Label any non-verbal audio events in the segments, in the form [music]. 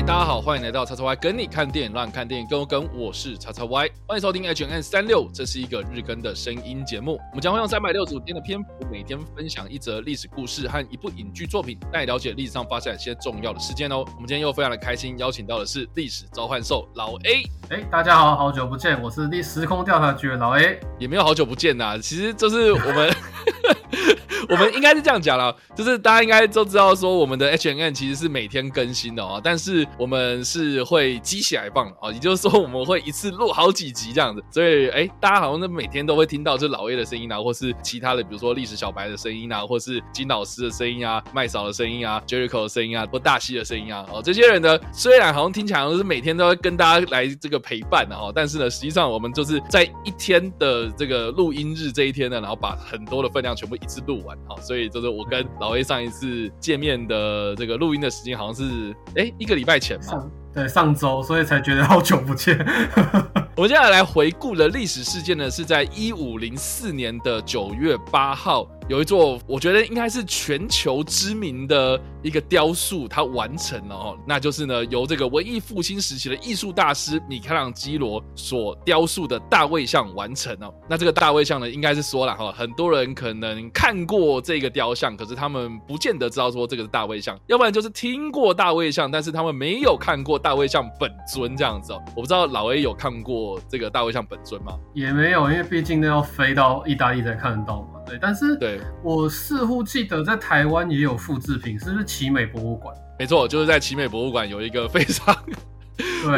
嗨，大家好，欢迎来到叉叉 Y 跟你看电影，让你看电影更有梗。我是叉叉 Y，欢迎收听 H&M 365，这是一个日更的声音节目。我们将会用三百六十五天的篇幅，每天分享一则历史故事和一部影剧作品，带你了解历史上发生一些重要的事件哦。我们今天又非常的开心，邀请到的是历史召唤兽老 A。哎，大家好，好久不见，我是历时空调查局的老 A。也没有好久不见呐，其实这是我们。[laughs] 我们应该是这样讲了，就是大家应该都知道说，我们的 H N N 其实是每天更新的哦，但是我们是会积起来放的哦，也就是说我们会一次录好几集这样子，所以哎，大家好像都每天都会听到这老 A 的声音啊，或是其他的，比如说历史小白的声音啊，或是金老师的声音啊，麦嫂的声音啊，Jericho 的声音啊，或大西的声音啊，哦，这些人呢，虽然好像听起来好像是每天都会跟大家来这个陪伴的哦，但是呢，实际上我们就是在一天的这个录音日这一天呢，然后把很多的分量全部一次录完啊，所以就是我。我跟老 A 上一次见面的这个录音的时间好像是哎一个礼拜前嘛，对，上周，所以才觉得好久不见。[laughs] [laughs] 我们接下来来回顾的历史事件呢，是在一五零四年的九月八号。有一座，我觉得应该是全球知名的一个雕塑，它完成了哦，那就是呢由这个文艺复兴时期的艺术大师米开朗基罗所雕塑的大卫像完成哦。那这个大卫像呢，应该是说了哈，很多人可能看过这个雕像，可是他们不见得知道说这个是大卫像，要不然就是听过大卫像，但是他们没有看过大卫像本尊这样子哦。我不知道老 A 有看过这个大卫像本尊吗？也没有，因为毕竟都要飞到意大利才看得到嘛。对，但是对我似乎记得在台湾也有复制品，是不是奇美博物馆？没错，就是在奇美博物馆有一个非常。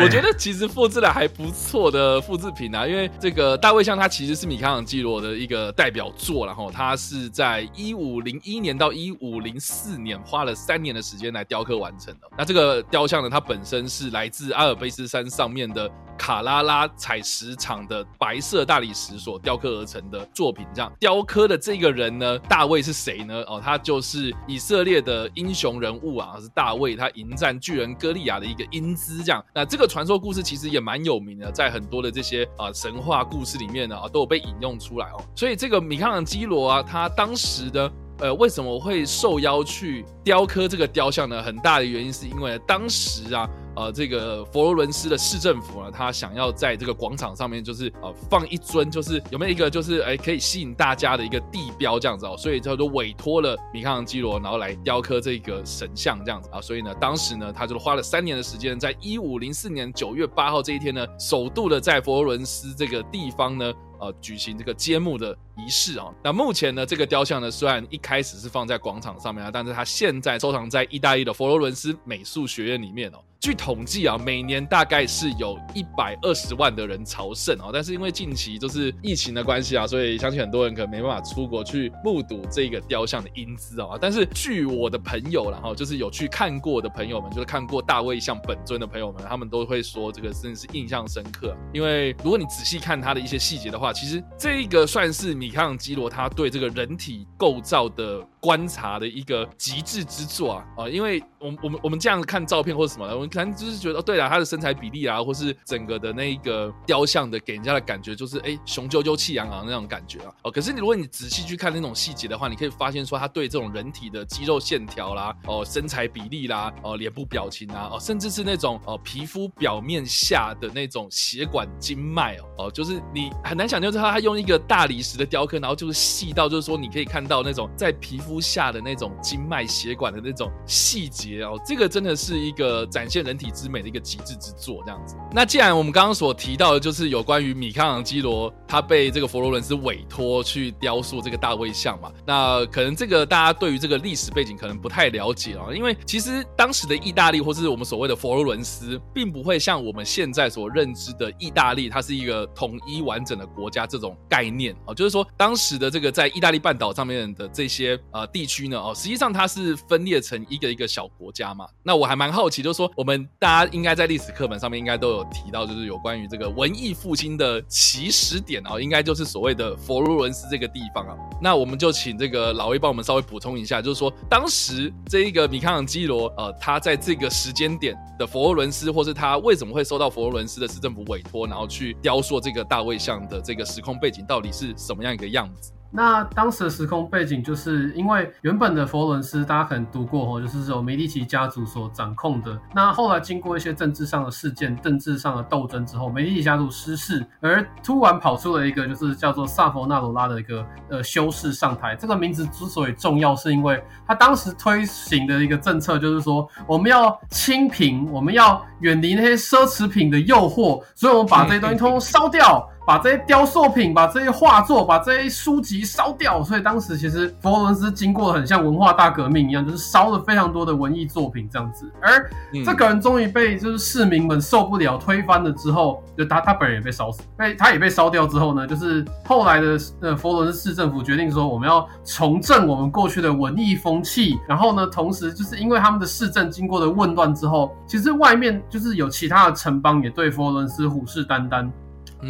我觉得其实复制的还不错的复制品啊，因为这个大卫像它其实是米开朗基罗的一个代表作，然后它是在一五零一年到一五零四年花了三年的时间来雕刻完成的。那这个雕像呢，它本身是来自阿尔卑斯山上面的卡拉拉采石场的白色大理石所雕刻而成的作品。这样雕刻的这个人呢，大卫是谁呢？哦，他就是以色列的英雄人物啊，是大卫，他迎战巨人歌利亚的一个英姿。这样，那这个传说故事其实也蛮有名的，在很多的这些啊、神话故事里面呢啊都有被引用出来哦。所以这个米开朗基罗啊，他当时的呃为什么会受邀去雕刻这个雕像呢？很大的原因是因为当时啊。呃，这个佛罗伦斯的市政府呢，他想要在这个广场上面，就是呃放一尊，就是有没有一个就是哎可以吸引大家的一个地标这样子哦，所以他就委托了米开朗基罗，然后来雕刻这个神像这样子啊，所以呢，当时呢，他就花了三年的时间，在一五零四年九月八号这一天呢，首度的在佛罗伦斯这个地方呢。呃，举行这个揭幕的仪式啊。那目前呢，这个雕像呢，虽然一开始是放在广场上面啊，但是它现在收藏在意大利的佛罗伦斯美术学院里面哦。据统计啊，每年大概是有一百二十万的人朝圣哦。但是因为近期就是疫情的关系啊，所以相信很多人可能没办法出国去目睹这个雕像的英姿哦。但是据我的朋友然后就是有去看过的朋友们，就是看过大卫像本尊的朋友们，他们都会说这个真的是印象深刻。因为如果你仔细看他的一些细节的话，其实这一个算是米开朗基罗他对这个人体构造的观察的一个极致之作啊啊！因为我们我们我们这样子看照片或者什么的，我们可能就是觉得哦，对了，他的身材比例啊，或是整个的那一个雕像的给人家的感觉就是哎雄赳赳气昂昂那种感觉啊哦。可是你如果你仔细去看那种细节的话，你可以发现说他对这种人体的肌肉线条啦哦身材比例啦哦脸部表情啊哦甚至是那种哦皮肤表面下的那种血管经脉哦哦，就是你很难想象，就是他他用一个大理石的雕刻，然后就是细到就是说你可以看到那种在皮肤下的那种经脉血管的那种细节哦，这个真的是一个展现人体之美的一个极致之作，这样子。那既然我们刚刚所提到的，就是有关于米开朗基罗他被这个佛罗伦斯委托去雕塑这个大卫像嘛，那可能这个大家对于这个历史背景可能不太了解啊，因为其实当时的意大利或是我们所谓的佛罗伦斯，并不会像我们现在所认知的意大利，它是一个统一完整的国家这种概念啊，就是说当时的这个在意大利半岛上面的这些呃地区呢，哦，实际上它是分裂成一个一个小国家嘛。那我还蛮好奇，就是说我们大家应该在历史课本上面应该都有提到，就是有关于这个文艺复兴的起始点啊，应该就是所谓的佛罗伦斯这个地方啊。那我们就请这个老 A 帮我们稍微补充一下，就是说当时这一个米开朗基罗呃，他在这个时间点的佛罗伦斯，或是他为什么会受到佛罗伦斯的市政府委托，然后去雕塑这个大卫像的这个时空背景到底是什么样一个样子？那当时的时空背景就是因为原本的佛伦斯，大家可能读过哦，就是由梅第奇家族所掌控的。那后来经过一些政治上的事件、政治上的斗争之后，梅第奇家族失势，而突然跑出了一个就是叫做萨佛纳罗拉的一个呃修士上台。这个名字之所以重要，是因为他当时推行的一个政策就是说，我们要清贫，我们要远离那些奢侈品的诱惑，所以我们把这些东西通通烧掉。把这些雕塑品、把这些画作、把这些书籍烧掉，所以当时其实佛罗伦斯经过了很像文化大革命一样，就是烧了非常多的文艺作品这样子。而这个人终于被就是市民们受不了推翻了之后，就他他本人也被烧死，被他也被烧掉之后呢，就是后来的呃佛罗伦斯市政府决定说，我们要重振我们过去的文艺风气。然后呢，同时就是因为他们的市政经过了混乱之后，其实外面就是有其他的城邦也对佛罗伦斯虎视眈眈。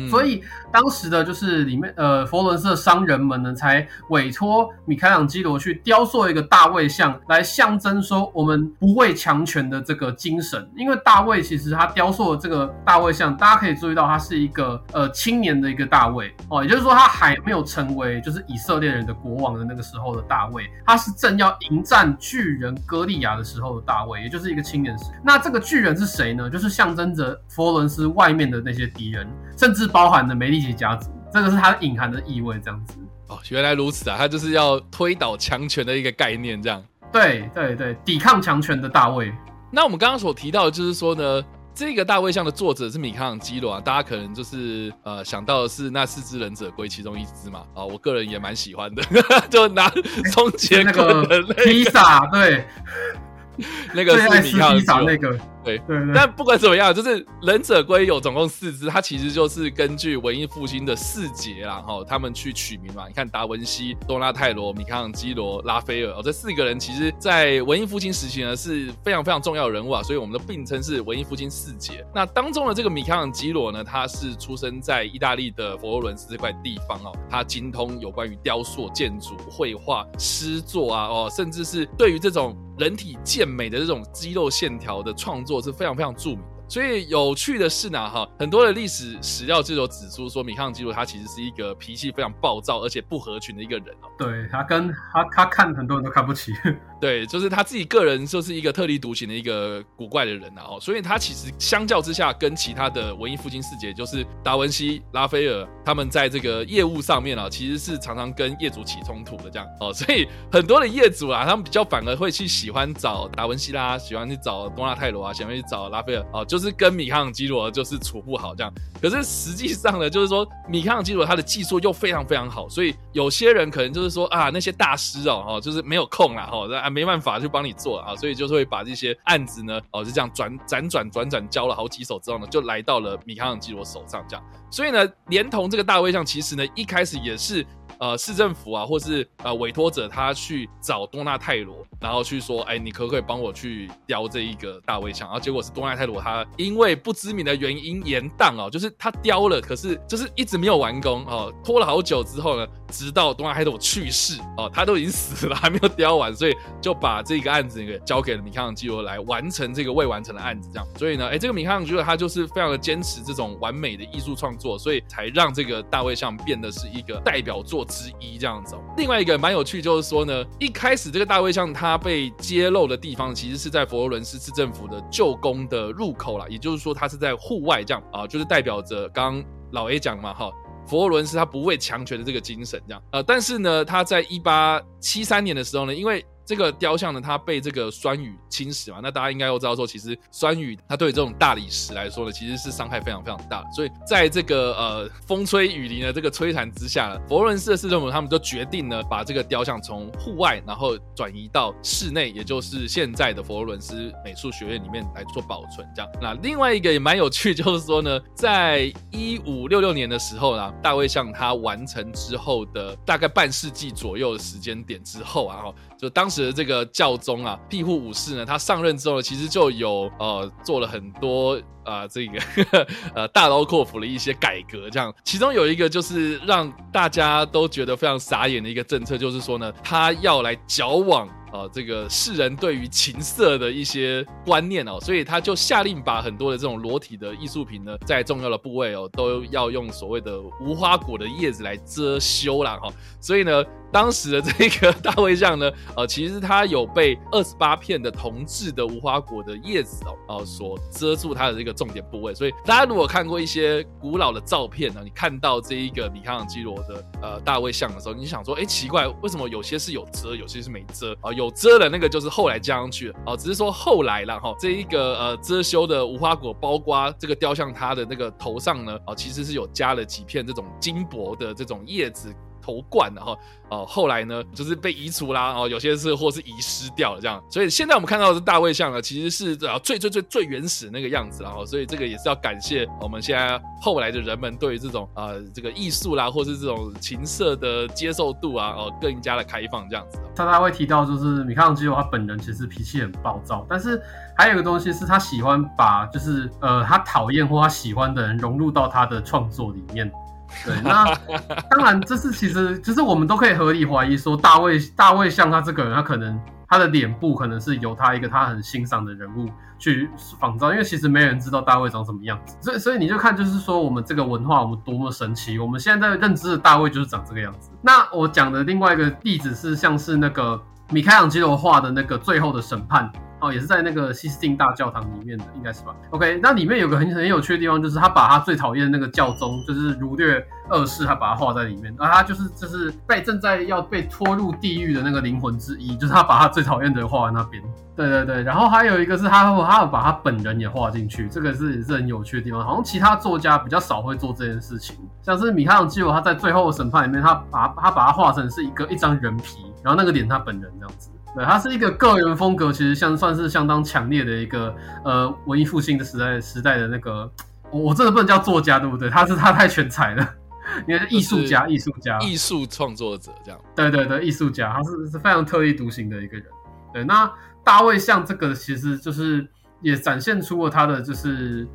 所以当时的就是里面呃佛罗伦斯的商人们呢，才委托米开朗基罗去雕塑一个大卫像，来象征说我们不畏强权的这个精神。因为大卫其实他雕塑的这个大卫像，大家可以注意到他是一个呃青年的一个大卫哦，也就是说他还没有成为就是以色列人的国王的那个时候的大卫，他是正要迎战巨人哥利亚的时候的大卫，也就是一个青年时。那这个巨人是谁呢？就是象征着佛罗伦斯外面的那些敌人，甚至。是包含的梅利奇家族，这个是它隐含的意味，这样子。哦，原来如此啊，它就是要推倒强权的一个概念，这样。对对对，抵抗强权的大卫。那我们刚刚所提到的，就是说呢，这个大卫像的作者是米开朗基罗啊，大家可能就是呃想到的是那四只忍者龟其中一只嘛。啊，我个人也蛮喜欢的，[laughs] 就拿终结那个披萨，对，[laughs] 那个是米开朗基罗那个。对，对对，但不管怎么样，就是忍者龟有总共四只，它其实就是根据文艺复兴的四杰啦，哈，他们去取名嘛。你看达文西、多纳泰罗、米开朗基罗、拉斐尔，哦，这四个人其实在文艺复兴时期呢是非常非常重要的人物啊，所以我们都并称是文艺复兴四杰。那当中的这个米开朗基罗呢，他是出生在意大利的佛罗伦斯这块地方哦，他精通有关于雕塑、建筑、绘画、诗作啊，哦，甚至是对于这种人体健美的这种肌肉线条的创作。是非常非常著名，所以有趣的是呢，哈，很多的历史史料就有指出说，米开朗基罗他其实是一个脾气非常暴躁而且不合群的一个人哦。对，他跟他他看很多人都看不起。对，[laughs] 就是他自己个人就是一个特立独行的一个古怪的人啊，哦，所以他其实相较之下，跟其他的文艺复兴四杰，就是达文西、拉斐尔，他们在这个业务上面啊，其实是常常跟业主起冲突的这样哦，[laughs] 所以很多的业主啊，他们比较反而会去喜欢找达文西啦，喜欢去找多纳泰罗啊，喜欢去找拉斐尔哦，就是是跟米开朗基罗就是处不好这样。可是实际上呢，就是说米开朗基罗他的技术又非常非常好，所以有些人可能就是说啊，那些大师哦，哦，就是没有空啦，哦，没办法去帮你做啊，所以就是会把这些案子呢，哦，就这样转辗转转转交了好几手之后呢，就来到了米开朗基罗手上这样。所以呢，连同这个大卫像，其实呢一开始也是呃市政府啊，或是呃委托者他去找多纳泰罗，然后去说，哎，你可不可以帮我去雕这一个大卫墙？然后结果是多纳泰罗他因为不知名的原因延宕哦，就是他雕了，可是就是一直没有完工哦，拖了好久之后呢。直到多纳泰罗去世哦，他都已经死了，还没有雕完，所以就把这个案子给交给了米开朗基罗来完成这个未完成的案子，这样。所以呢，哎，这个米开朗基罗他就是非常的坚持这种完美的艺术创作，所以才让这个大卫像变得是一个代表作之一这样子。另外一个蛮有趣就是说呢，一开始这个大卫像它被揭露的地方，其实是在佛罗伦斯市政府的旧宫的入口啦，也就是说它是在户外这样啊，就是代表着刚老 A 讲嘛哈。佛罗伦斯他不畏强权的这个精神，这样，呃，但是呢，他在一八七三年的时候呢，因为这个雕像呢，它被这个酸雨侵蚀嘛，那大家应该都知道说，其实酸雨它对这种大理石来说呢，其实是伤害非常非常大的。所以在这个呃风吹雨淋的这个摧残之下呢，佛罗伦斯的市政府他们就决定呢，把这个雕像从户外然后转移到室内，也就是现在的佛罗伦斯美术学院里面来做保存。这样，那另外一个也蛮有趣，就是说呢，在一五六六年的时候呢，大卫像它完成之后的大概半世纪左右的时间点之后啊，就当时的这个教宗啊，庇护武士呢，他上任之后呢，其实就有呃做了很多啊、呃、这个呵呵 [laughs] 呃大刀阔斧的一些改革，这样，其中有一个就是让大家都觉得非常傻眼的一个政策，就是说呢，他要来矫枉呃这个世人对于情色的一些观念哦，所以他就下令把很多的这种裸体的艺术品呢，在重要的部位哦，都要用所谓的无花果的叶子来遮羞啦。哈、哦。所以呢。当时的这个大卫像呢，呃，其实它有被二十八片的铜制的无花果的叶子哦，呃，所遮住它的这个重点部位。所以大家如果看过一些古老的照片呢，你看到这一个米开朗基罗的呃大卫像的时候，你想说，哎，奇怪，为什么有些是有遮，有些是没遮啊？呃，有遮的那个就是后来加上去的哦，只是说后来了哈，哦，这一个呃遮羞的无花果包括这个雕像它的那个头上呢，哦，其实是有加了几片这种金箔的这种叶子。头冠，然后哦，后来呢，就是被移除啦，哦，有些是或是遗失掉了这样，所以现在我们看到的是大卫像呢，其实是啊最最最最原始那个样子，然后所以这个也是要感谢我们现在后来的人们对于这种呃这个艺术啦，或是这种情色的接受度啊，哦更加的开放这样子。他他会提到就是米开朗基罗他本人其实脾气很暴躁，但是还有一个东西是他喜欢把就是呃他讨厌或他喜欢的人融入到他的创作里面。对，那当然，这是其实，其实我们都可以合理怀疑说，大卫大卫像他这个人，他可能他的脸部可能是由他一个他很欣赏的人物去仿造，因为其实没人知道大卫长什么样子，所以所以你就看，就是说我们这个文化我们多么神奇，我们现在在认知的大卫就是长这个样子。那我讲的另外一个例子是，像是那个米开朗基罗画的那个《最后的审判》。哦，也是在那个西斯汀大教堂里面的，应该是吧？OK，那里面有个很很有趣的地方，就是他把他最讨厌的那个教宗，就是儒略二世，他把他画在里面，而他就是就是被正在要被拖入地狱的那个灵魂之一，就是他把他最讨厌的人画在那边。对对对，然后还有一个是他他有把他本人也画进去，这个是也是很有趣的地方，好像其他作家比较少会做这件事情，像是米开朗基罗他在最后的审判里面，他把他把他画成是一个一张人皮，然后那个脸他本人这样子。对，他是一个个人风格，其实像算是相当强烈的一个呃文艺复兴的时代时代的那个，我真的不能叫作家，对不对？他是他太全才了，因为是艺术家，艺术家，艺术创作者这样。对对对，艺术家，他是是非常特立独行的一个人。对，那大卫像这个，其实就是也展现出了他的就是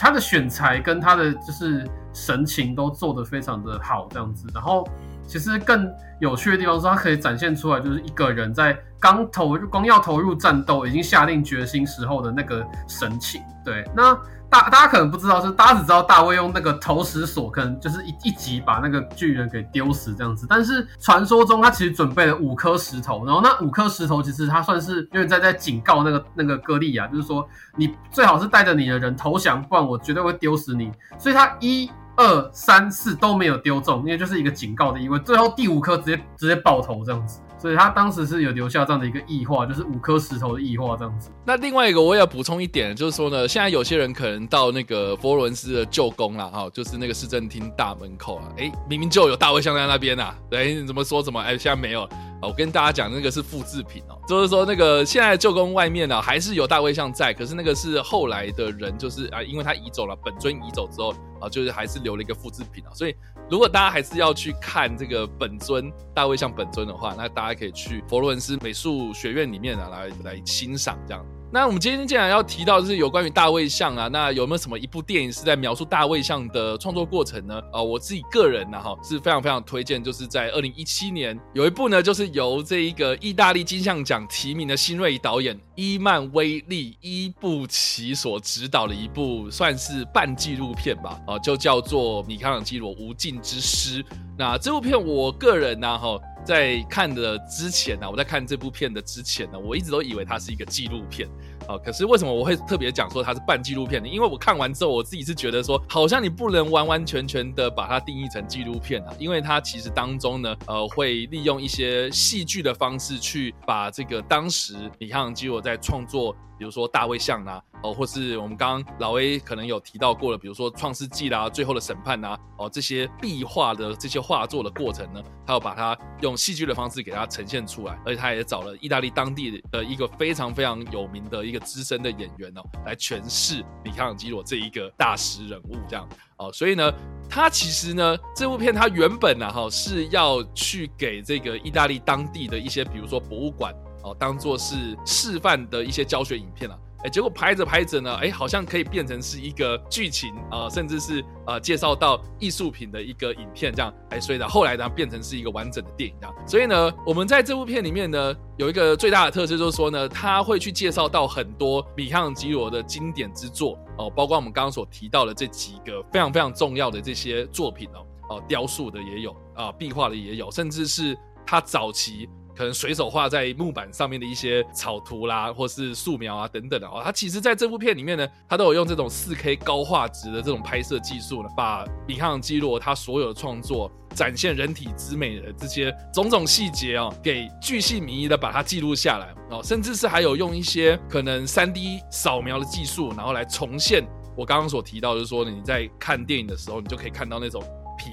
他的选材跟他的就是神情都做得非常的好，这样子。然后其实更有趣的地方是，他可以展现出来，就是一个人在。刚投入，光要投入战斗，已经下定决心时候的那个神情。对，那大大家可能不知道，是大家只知道大卫用那个投石索，可能就是一一击把那个巨人给丢死这样子。但是传说中他其实准备了五颗石头，然后那五颗石头其实他算是因为在在警告那个那个歌利亚，就是说你最好是带着你的人投降，不然我绝对会丢死你。所以他一二三四都没有丢中，因为就是一个警告的意味。最后第五颗直接直接爆头这样子。所以他当时是有留下这样的一个异化，就是五颗石头的异化这样子。那另外一个我也要补充一点，就是说呢，现在有些人可能到那个佛罗伦斯的旧宫啦，哈，就是那个市政厅大门口啊，哎，明明就有大卫像在那边啊，对，你怎么说怎么，哎，现在没有。我跟大家讲，那个是复制品哦，就是说那个现在旧宫外面呢，还是有大卫像在，可是那个是后来的人，就是啊，因为他移走了，本尊移走之后啊，就是还是留了一个复制品啊，所以。如果大家还是要去看这个本尊大卫像本尊的话，那大家可以去佛罗伦斯美术学院里面啊来来欣赏这样。那我们今天既然要提到就是有关于大卫像啊，那有没有什么一部电影是在描述大卫像的创作过程呢？啊、我自己个人呢哈是非常非常推荐，就是在二零一七年有一部呢，就是由这一个意大利金像奖提名的新锐导演伊曼威利伊布奇所执导的一部算是半纪录片吧，啊、就叫做米开朗基罗无尽之诗。那这部片我个人呢哈。在看的之前呢、啊，我在看这部片的之前呢，我一直都以为它是一个纪录片啊。可是为什么我会特别讲说它是半纪录片呢？因为我看完之后，我自己是觉得说，好像你不能完完全全的把它定义成纪录片啊，因为它其实当中呢，呃，会利用一些戏剧的方式去把这个当时米开朗基罗在创作。比如说大卫像啊，哦，或是我们刚刚老 A 可能有提到过了，比如说创世纪啦，最后的审判呐，哦，这些壁画的这些画作的过程呢，他要把它用戏剧的方式给它呈现出来，而且他也找了意大利当地的一个非常非常有名的一个资深的演员哦，来诠释米开朗基罗这一个大师人物这样哦，所以呢，他其实呢，这部片他原本呢，哈是要去给这个意大利当地的一些，比如说博物馆。哦，当做是示范的一些教学影片啊，哎，结果拍着拍着呢，哎，好像可以变成是一个剧情啊、甚至是呃介绍到艺术品的一个影片这样，哎，所以呢，后来呢变成是一个完整的电影这样。所以呢，我们在这部片里面呢，有一个最大的特色就是说呢，他会去介绍到很多米开朗基罗的经典之作哦，包括我们刚刚所提到的这几个非常非常重要的这些作品哦，哦，雕塑的也有啊，壁画的也有，甚至是他早期。可能随手画在木板上面的一些草图啦，或是素描啊等等的哦，他其实在这部片里面呢，他都有用这种四 K 高画质的这种拍摄技术呢，把米开朗基罗他所有的创作展现人体之美的这些种种细节哦，给巨细靡遗的把它记录下来哦，甚至是还有用一些可能 3D 扫描的技术，然后来重现我刚刚所提到，就是说你在看电影的时候，你就可以看到那种。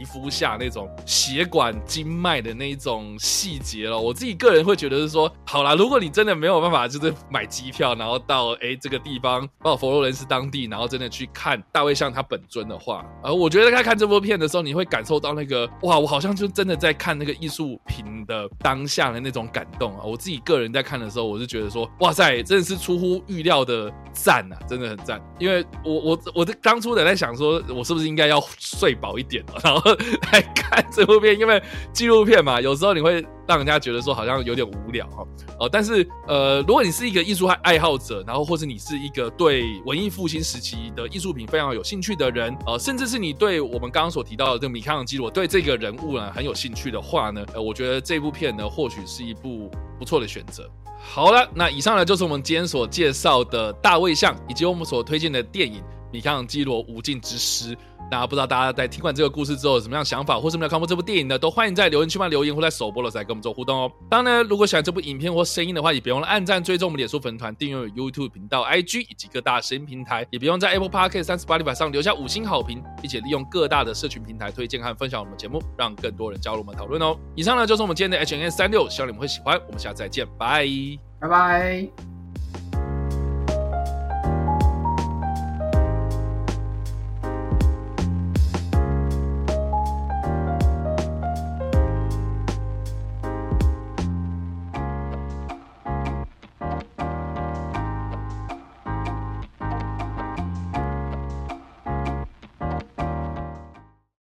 皮肤下那种血管经脉的那一种细节了，我自己个人会觉得是说，好啦，如果你真的没有办法，就是买机票，然后到哎这个地方，到佛罗伦斯当地，然后真的去看大卫像他本尊的话，呃，我觉得在看这部片的时候，你会感受到那个哇，我好像就真的在看那个艺术品的当下的那种感动啊！我自己个人在看的时候，我是觉得说，哇塞，真的是出乎预料的赞啊，真的很赞，因为我我我的当初的在想说，我是不是应该要睡饱一点，然后。来看这部片，因为纪录片嘛，有时候你会让人家觉得说好像有点无聊哦。哦，但是呃，如果你是一个艺术爱好者，然后或是你是一个对文艺复兴时期的艺术品非常有兴趣的人，呃，甚至是你对我们刚刚所提到的这个米开朗基罗对这个人物呢很有兴趣的话呢，呃，我觉得这部片呢或许是一部不错的选择。好了，那以上呢就是我们今天所介绍的大卫像，以及我们所推荐的电影《米开朗基罗无尽之师》。那不知道大家在听完这个故事之后有什么样想法，或是没有看过这部电影的，都欢迎在留言区嘛留言，或在首播的时候来跟我们做互动哦。当然，如果喜欢这部影片或声音的话，也别忘了按赞、追踪我们脸书粉团、订阅 YouTube 频道、IG 以及各大声音平台，也别忘在 Apple Podcast 三十八里板上留下五星好评，并且利用各大的社群平台推荐和分享我们节目，让更多人加入我们讨论哦。以上呢就是我们今天的 HNS 三六，希望你们会喜欢。我们下次再见，拜拜，拜拜。